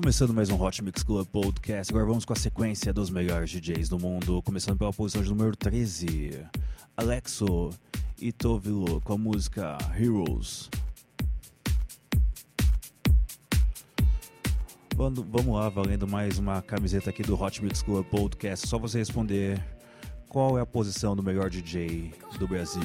Começando mais um Hot Mix Club Podcast, agora vamos com a sequência dos melhores DJs do mundo, começando pela posição de número 13, Alexo Itovilo com a música Heroes. Vamos vamos lá, valendo mais uma camiseta aqui do Hot Mix Club Podcast, só você responder qual é a posição do melhor DJ do Brasil.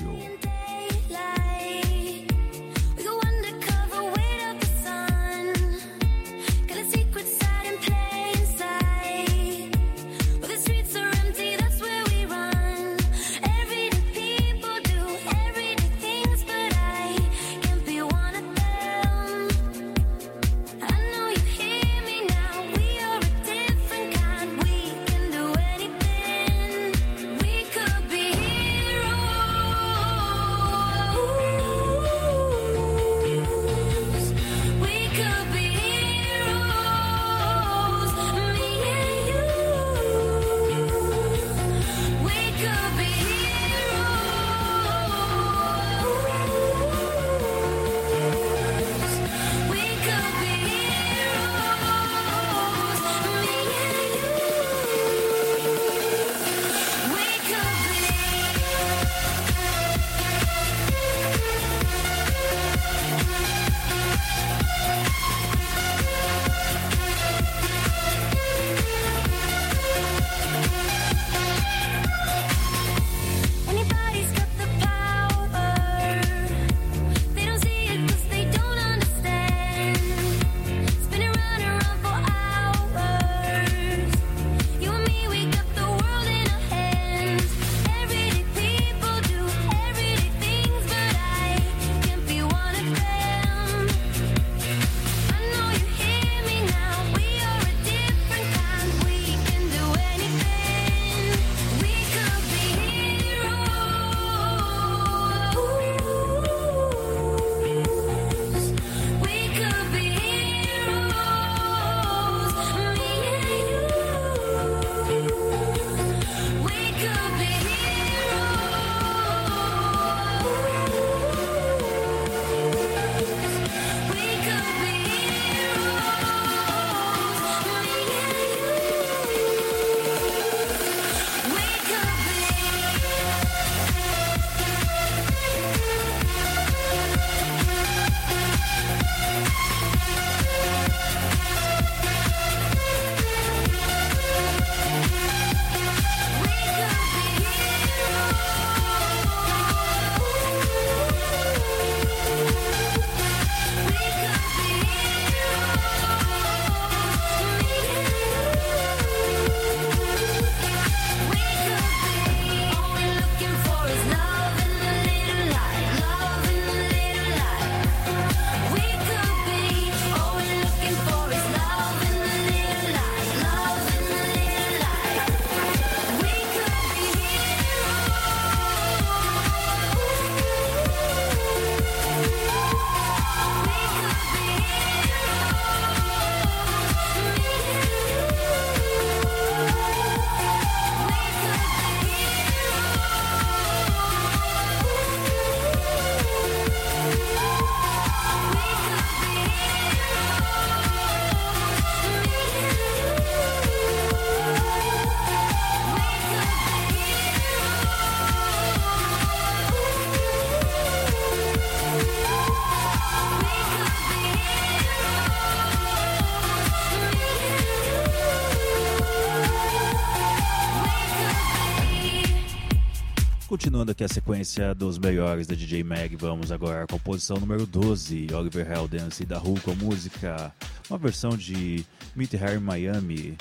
Aqui a sequência dos melhores da DJ Mag, vamos agora com a posição número 12, Oliver Heldens e da Who com a música, uma versão de Meet Her in Miami,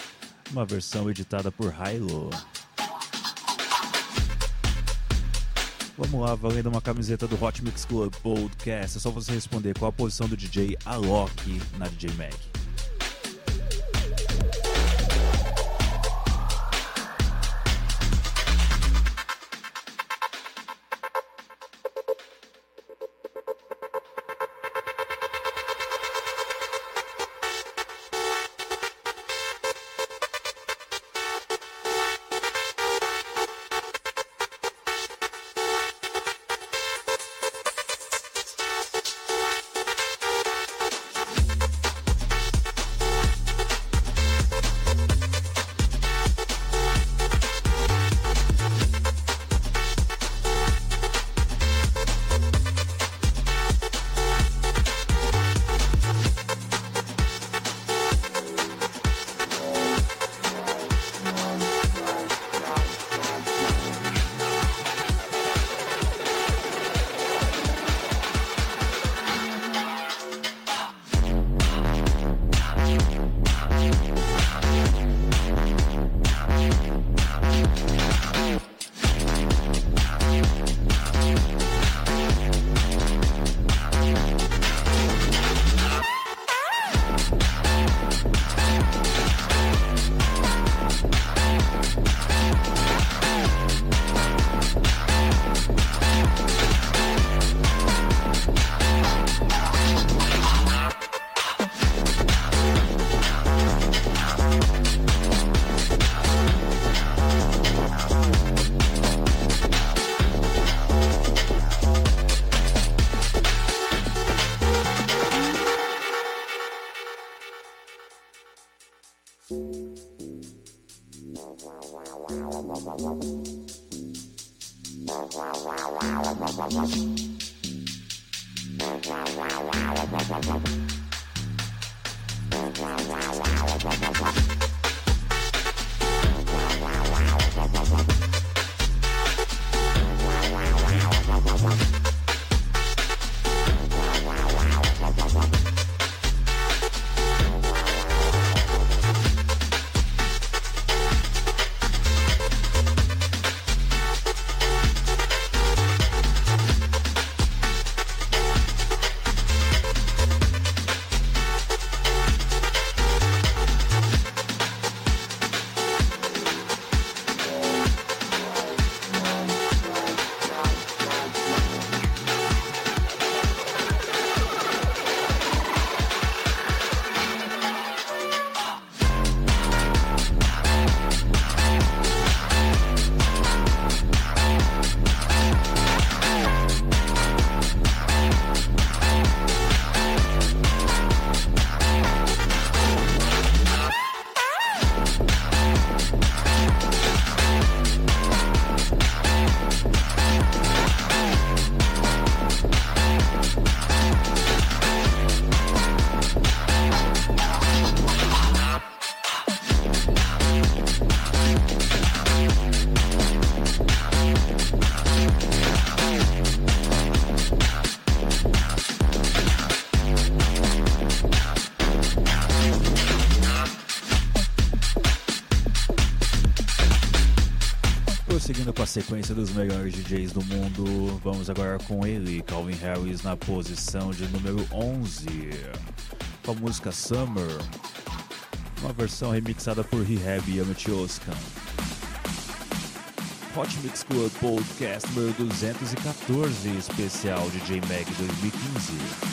uma versão editada por Hilo. Vamos lá, valendo uma camiseta do Hot Mix Club Podcast. É só você responder qual a posição do DJ Alok na DJ Mag. Sequência dos melhores DJs do mundo, vamos agora com ele, Calvin Harris, na posição de número 11, com a música Summer, uma versão remixada por Rehab e Amit Oskan. Hot Mix Club Podcast número 214, especial DJ Mag 2015.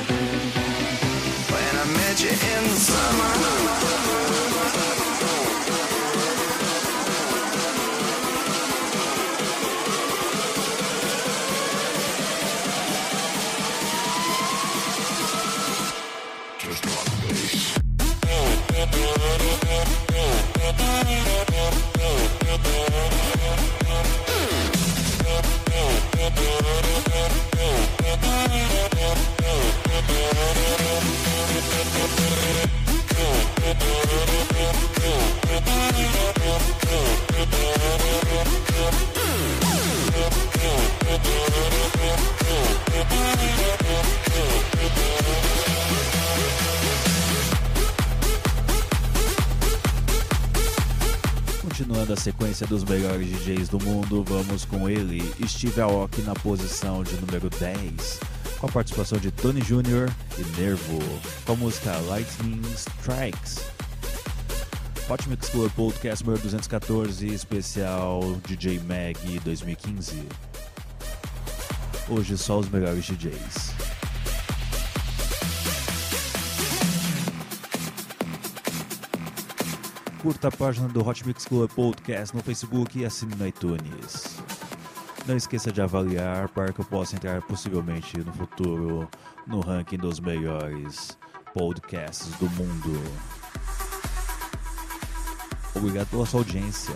When I met you in the summer. Dos melhores DJs do mundo, vamos com ele, Steve Aoki na posição de número 10, com a participação de Tony Jr. e Nervo, com a música Lightning Strikes. Hot Mix Club Podcast número 214, especial DJ Mag 2015. Hoje só os melhores DJs. Curta a página do Hot Mix Club Podcast no Facebook e assine no iTunes. Não esqueça de avaliar para que eu possa entrar possivelmente no futuro no ranking dos melhores podcasts do mundo. Obrigado pela sua audiência.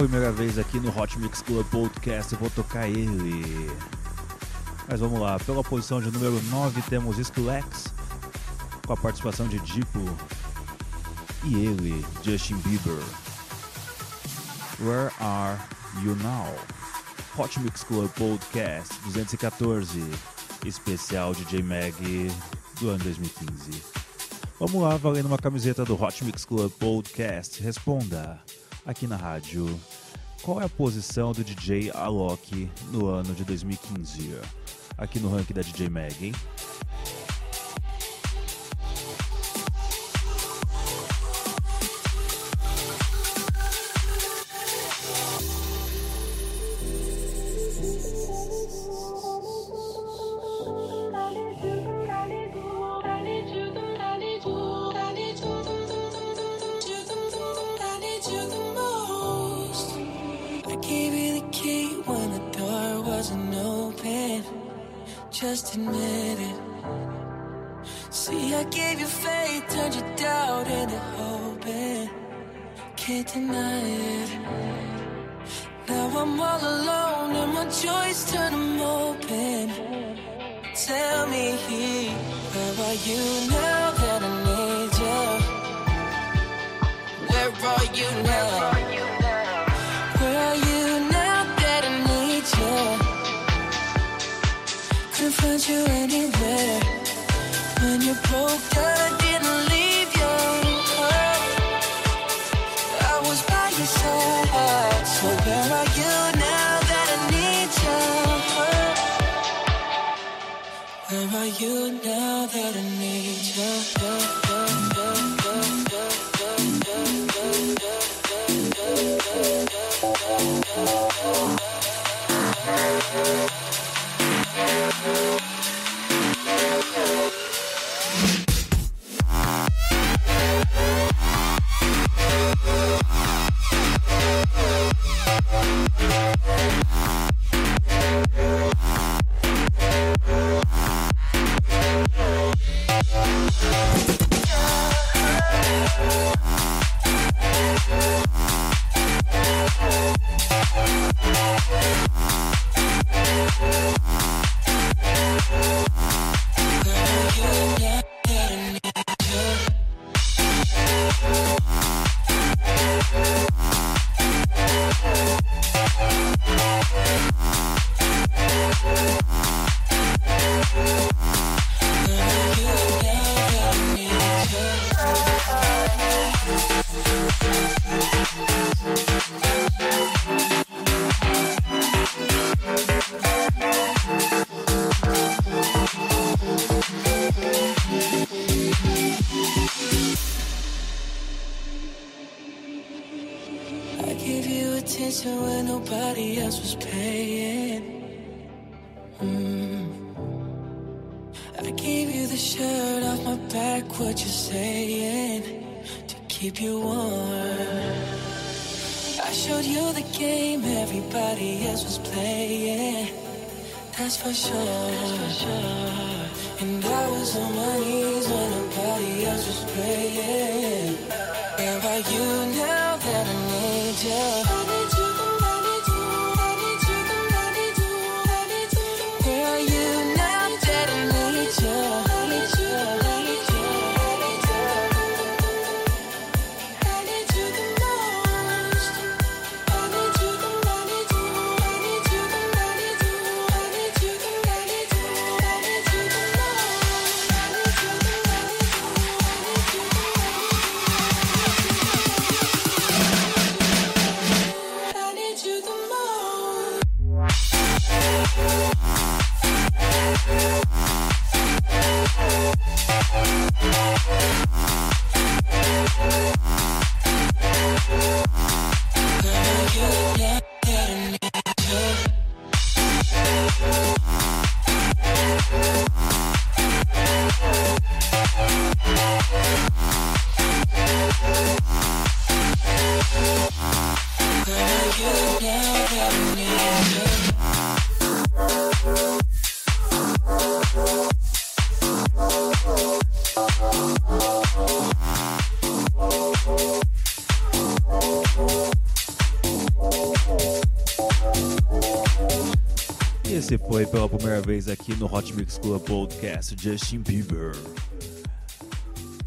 Primeira vez aqui no Hot Mix Club Podcast, eu vou tocar ele. Mas vamos lá, pela posição de número 9 temos Skrillex, com a participação de Dipo. E ele, Justin Bieber. Where are you now? Hot Mix Club Podcast 214, especial DJ Mag do ano 2015. Vamos lá, valendo uma camiseta do Hot Mix Club Podcast. Responda aqui na rádio. Qual é a posição do DJ Alok no ano de 2015? Aqui no ranking da DJ hein? You know you know Where are you now? That I need to? Couldn't find you anywhere when you're broke, I didn't leave you. I was by your side. So where are you now that I need to? Where are you now that I need you? Else was paying. Mm. I gave you the shirt off my back, what you saying? To keep you warm. I showed you the game everybody else was playing. That's for sure. for sure And I was on my knees when nobody else was praying. Where are you now that I need you? Vez aqui no Hot Mix Club Podcast Justin Bieber.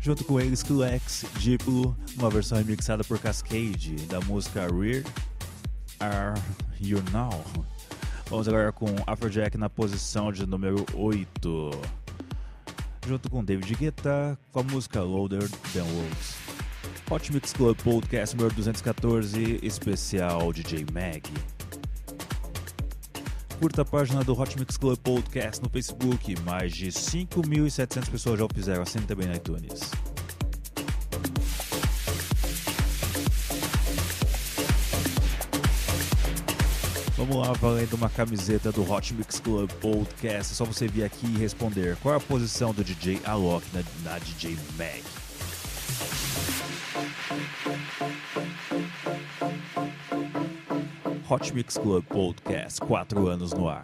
Junto com eles, Klex, Diplo, uma versão remixada por Cascade da música Rear Are You Now. Vamos agora com Afrojack na posição de número 8. Junto com David Guetta com a música Loader Than Words. Hot Mix Club Podcast número 214, especial DJ Mag. Curta a página do Hot Mix Club Podcast no Facebook. Mais de 5.700 pessoas já o fizeram. Assine também no iTunes. Vamos lá, valendo uma camiseta do Hot Mix Club Podcast. É só você vir aqui e responder qual é a posição do DJ Alok na, na DJ Mag. Hot Mix Club Podcast, quatro anos no ar.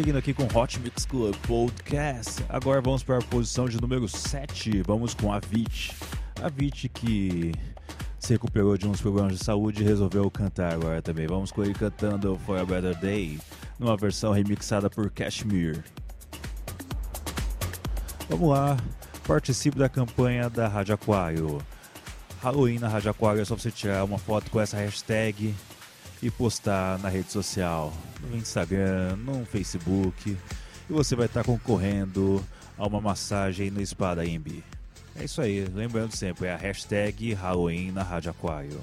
Prosseguindo aqui com Hot Mix Club Podcast. Agora vamos para a posição de número 7. Vamos com a Avicii. A Avicii que se recuperou de uns problemas de saúde e resolveu cantar agora também. Vamos com ele cantando For a Better Day, numa versão remixada por Kashmir. Vamos lá, participe da campanha da Rádio Aquário. Halloween na Rádio Aquário é só você tirar uma foto com essa hashtag e postar na rede social, no Instagram, no Facebook, e você vai estar concorrendo a uma massagem no Espada Imbi. É isso aí, lembrando sempre, é a hashtag Halloween na Rádio Aquário.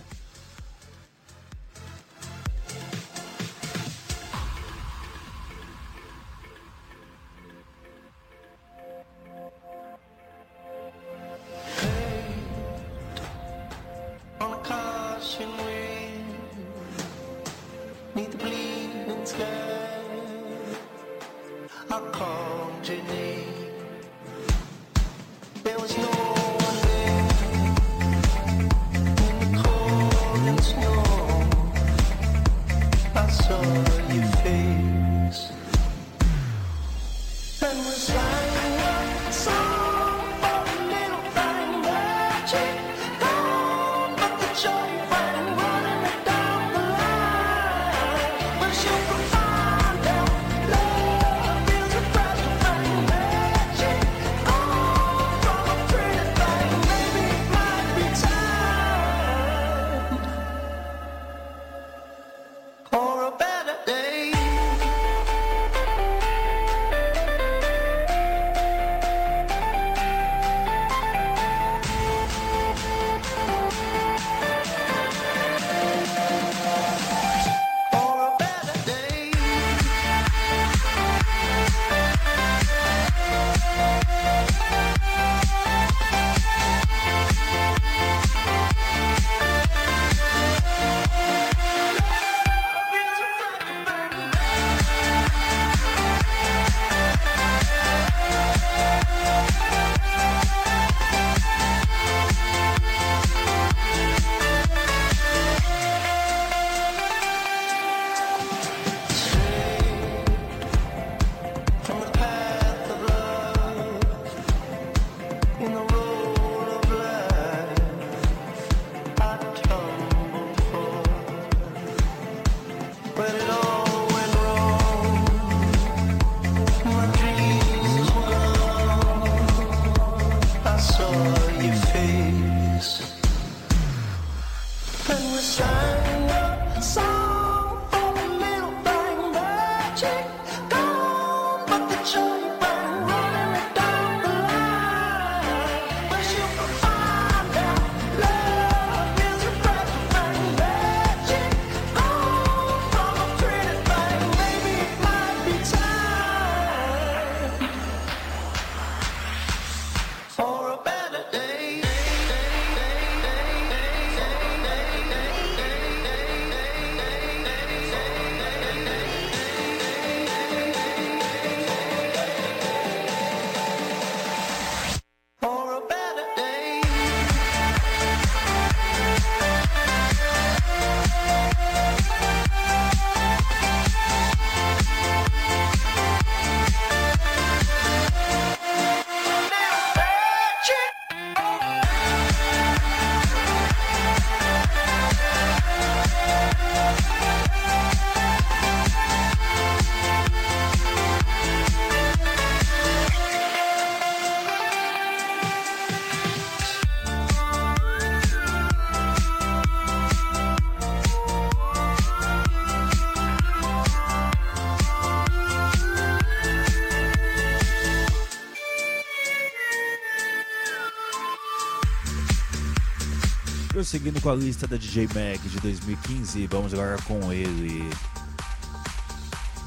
Prosseguindo com a lista da DJ Mag de 2015, vamos agora com ele.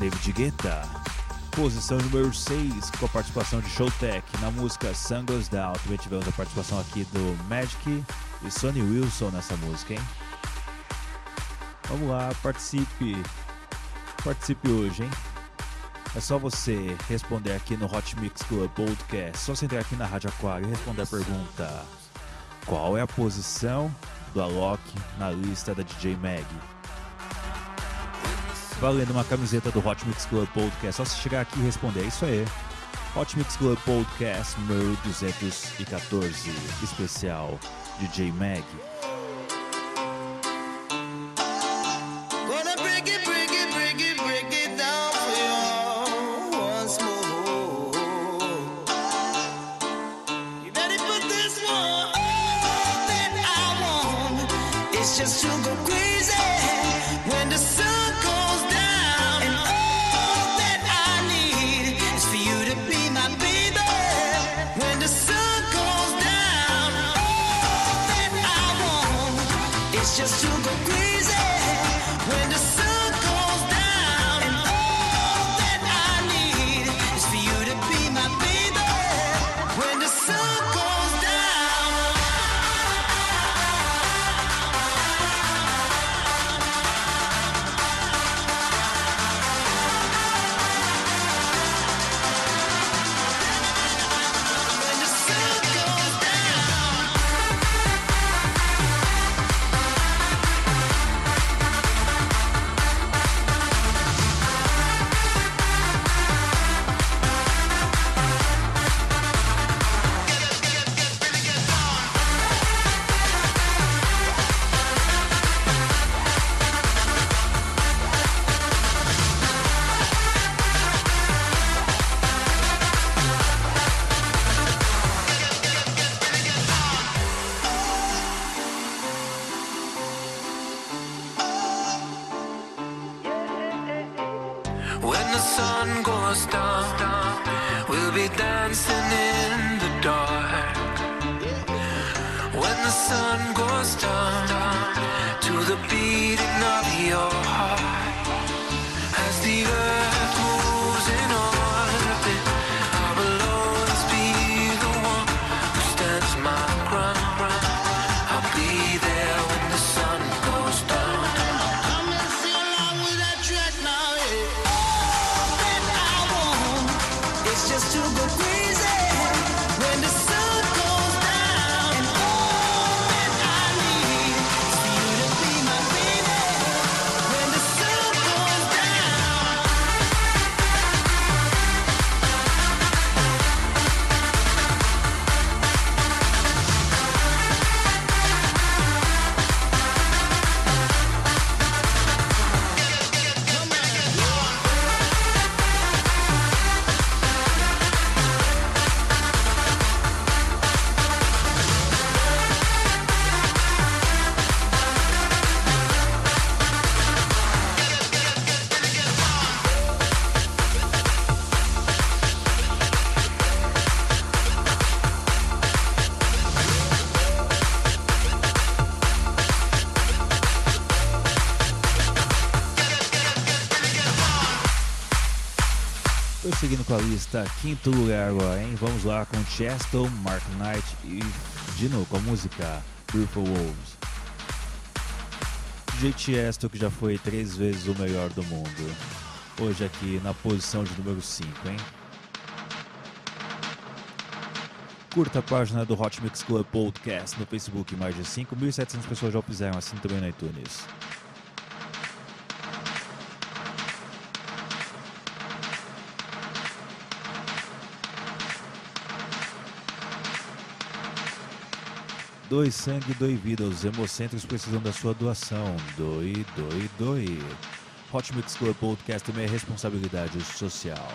David Guetta. Posição número 6, com a participação de Showtech na música Sun Goes Down. Também tivemos a participação aqui do Magic e Sonny Wilson nessa música, hein? Vamos lá, participe. Participe hoje, hein? É só você responder aqui no Hot Mix Club Podcast. Só você entrar aqui na Rádio Aquário e responder a pergunta: Qual é a posição do Alok na lista da DJ Mag? Valendo uma camiseta do Hot Mix Club Podcast. Só você chegar aqui e responder. É isso aí. Hot Mix Club Podcast número 214, especial DJ Mag. Lista, quinto lugar agora, hein? Vamos lá com Chesto, Mark Knight e Dino com a música Beautiful Wolves. DJ Chesto que já foi três vezes o melhor do mundo. Hoje aqui na posição de número 5, hein? Curta a página do Hot Mix Club Podcast no Facebook, mais de 5.700 pessoas já o fizeram, assim também no iTunes. Doe sangue, doe vida. Os hemocentros precisam da sua doação. Doe, doe, doe. Hot Mix Club Podcast também é responsabilidade social.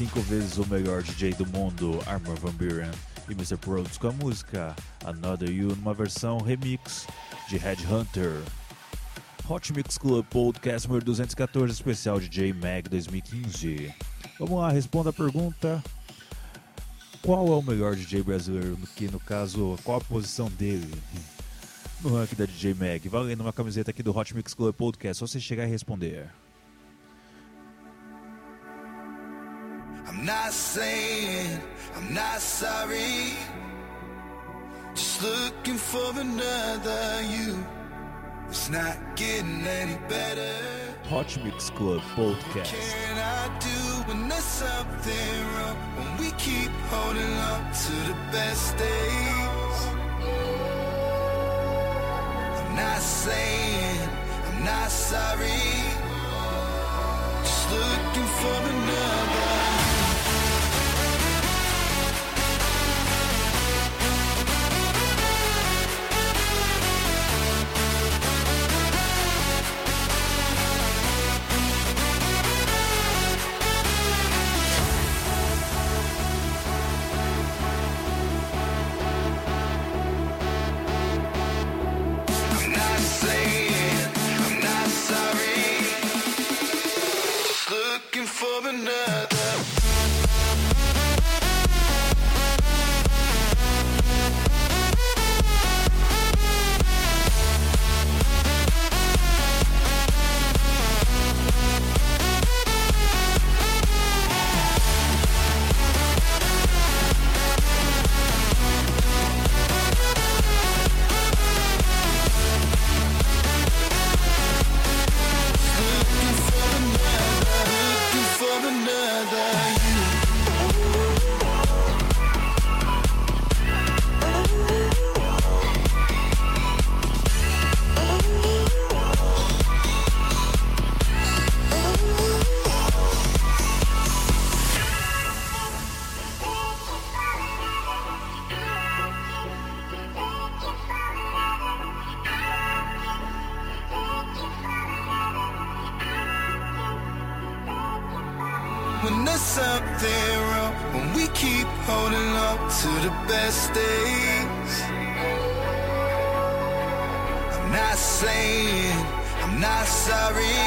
Cinco vezes o melhor DJ do mundo, Armor Van Buren, e Mr. Prods com a música Another You numa versão remix de Headhunter. Hot Mix Club Podcast número 214, especial DJ Mag 2015. Vamos lá, responda a pergunta. Qual é o melhor DJ brasileiro? Que no caso, qual a posição dele no ranking da DJ Mag? Valendo uma camiseta aqui do Hot Mix Club Podcast, só você chegar e responder. I'm not saying I'm not sorry. Just looking for another you. It's not getting any better. Hot Mix Club Podcast. Can I do when there's something wrong? When we keep holding on to the best days. I'm not saying I'm not sorry. Just looking for another. When there's something wrong, when we keep holding on to the best days. I'm not saying I'm not sorry.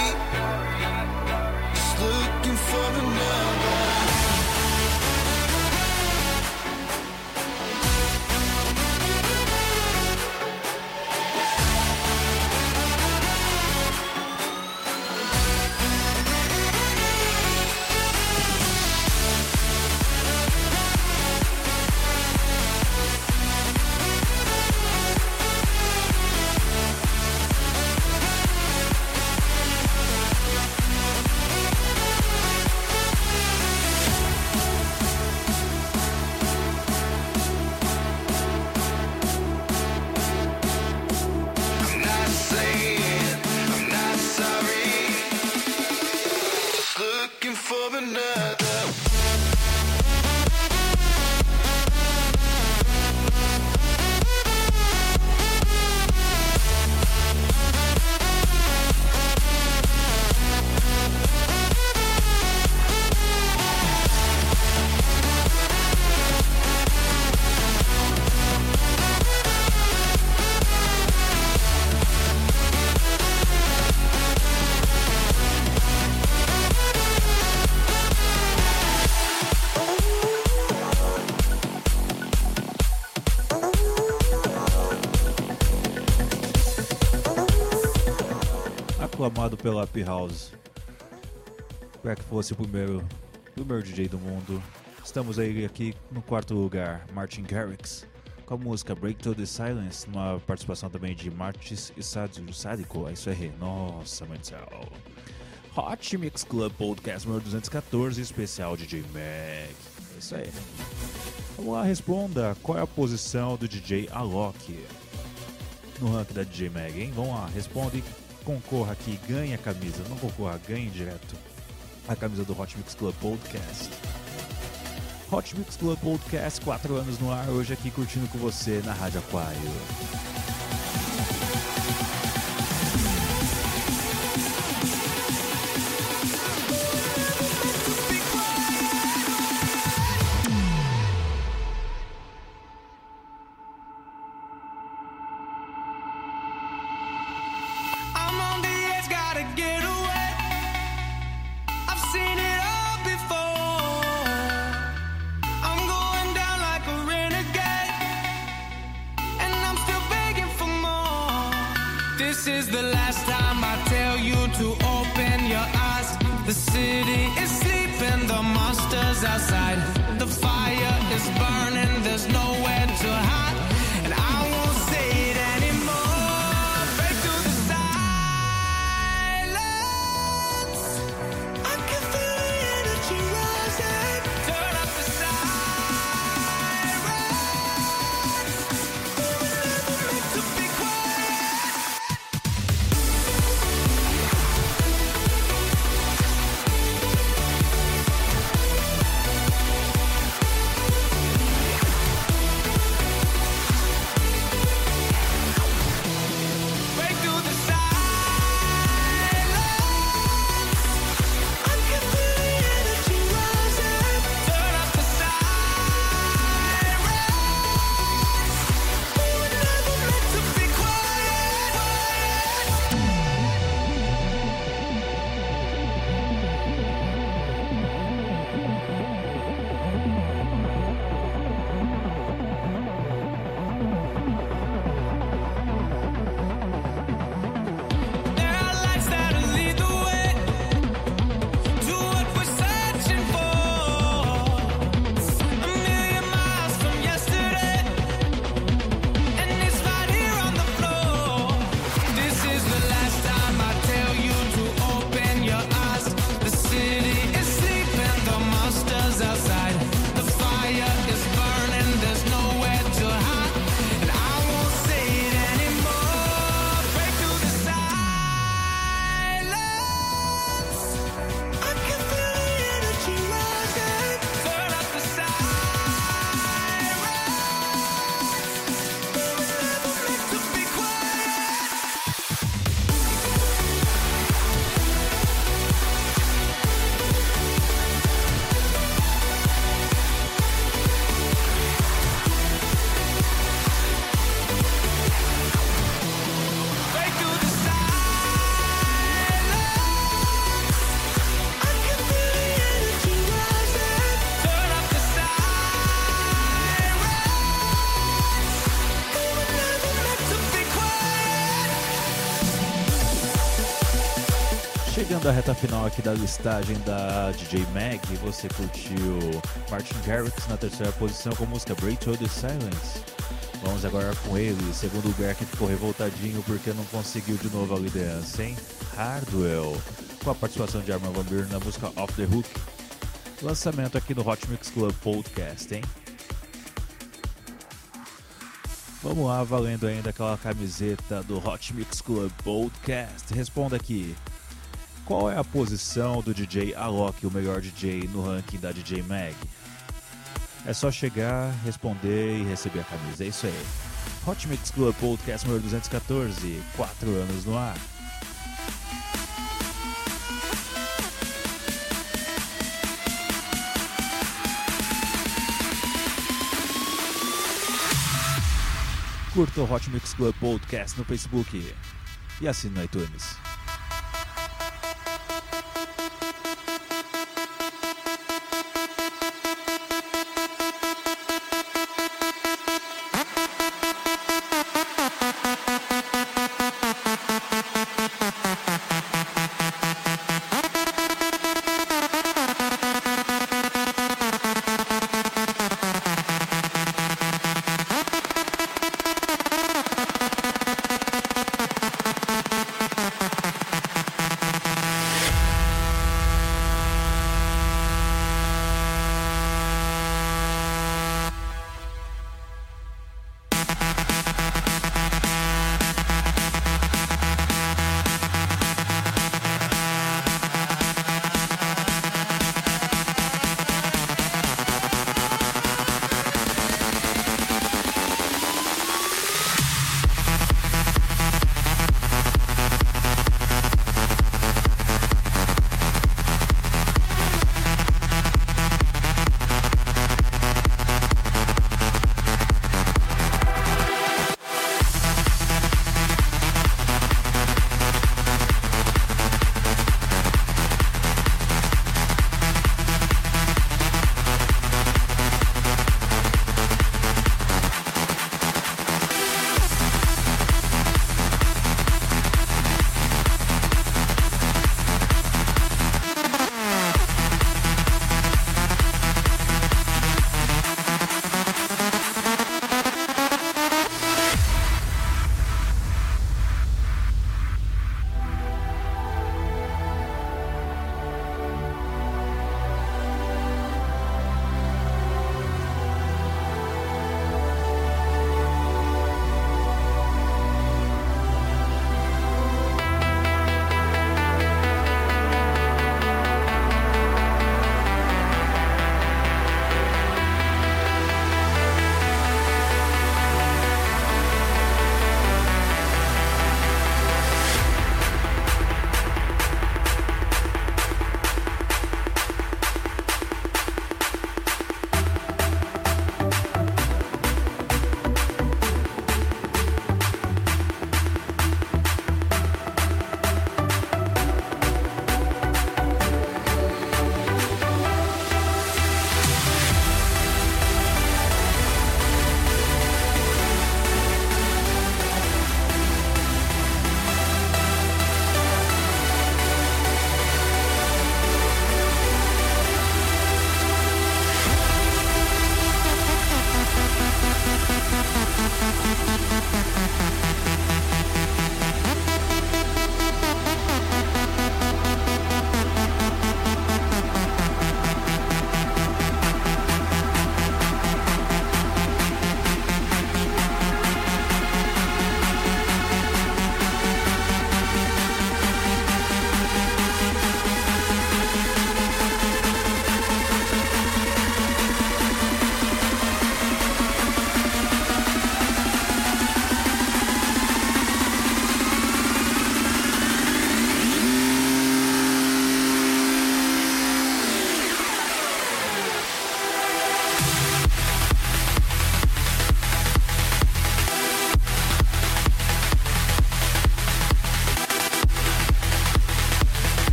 Just looking for another. Aclamado pela Up House. Para que fosse o primeiro, primeiro DJ do mundo. Estamos aí aqui no quarto lugar, Martin Garrix, com a música Break to the Silence, uma participação também de Martis e Sádico. É isso aí, nossa, céu. Hot Mix Club Podcast número 214, especial DJ Mag. É isso aí. Vamos lá, responda qual é a posição do DJ Alok no ranking da DJ Mag, hein? Vamos lá, responde concorra aqui, ganhe a camisa. Não concorra, ganhe direto a camisa do Hot Mix Club Podcast. Hot Mix Club Podcast, 4 anos no ar, hoje aqui curtindo com você na Rádio Aquário. Chegando à reta final aqui da listagem da DJ Mag, você curtiu Martin Garrix na terceira posição com a música Break Through the Silence. Vamos agora com ele, segundo lugar que ficou revoltadinho porque não conseguiu de novo a liderança, hein? Hardwell, com a participação de Armin Van Buuren na música Off the Hook. Lançamento aqui no Hot Mix Club Podcast, hein? Vamos lá, valendo ainda aquela camiseta do Hot Mix Club Podcast. Responda aqui. Qual é a posição do DJ Alok, o melhor DJ no ranking da DJ Mag? É só chegar, responder e receber a camisa. É isso aí. Hot Mix Club Podcast número 214, 4 anos no ar. Curta o Hot Mix Club Podcast no Facebook e assine no iTunes.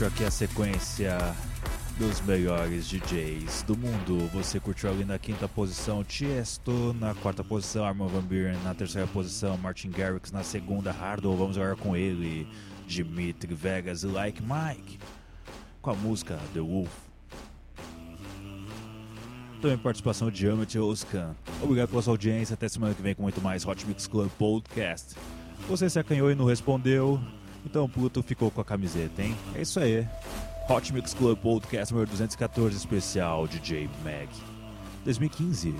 Curtiu aqui a sequência dos melhores DJs do mundo. Você curtiu ali na quinta posição Tiesto, na quarta posição Armin Van Buren, na terceira posição Martin Garrix, na segunda Hardwell. Vamos agora com ele, Dimitri Vegas e Like Mike, com a música The Wolf. Também participação de Amit Oskan. Obrigado pela sua audiência. Até semana que vem com muito mais Hot Mix Club Podcast. Você se acanhou e não respondeu, então o Pluto ficou com a camiseta, hein? É isso aí. Hot Mix Club Podcast número 214 especial DJ Mag 2015.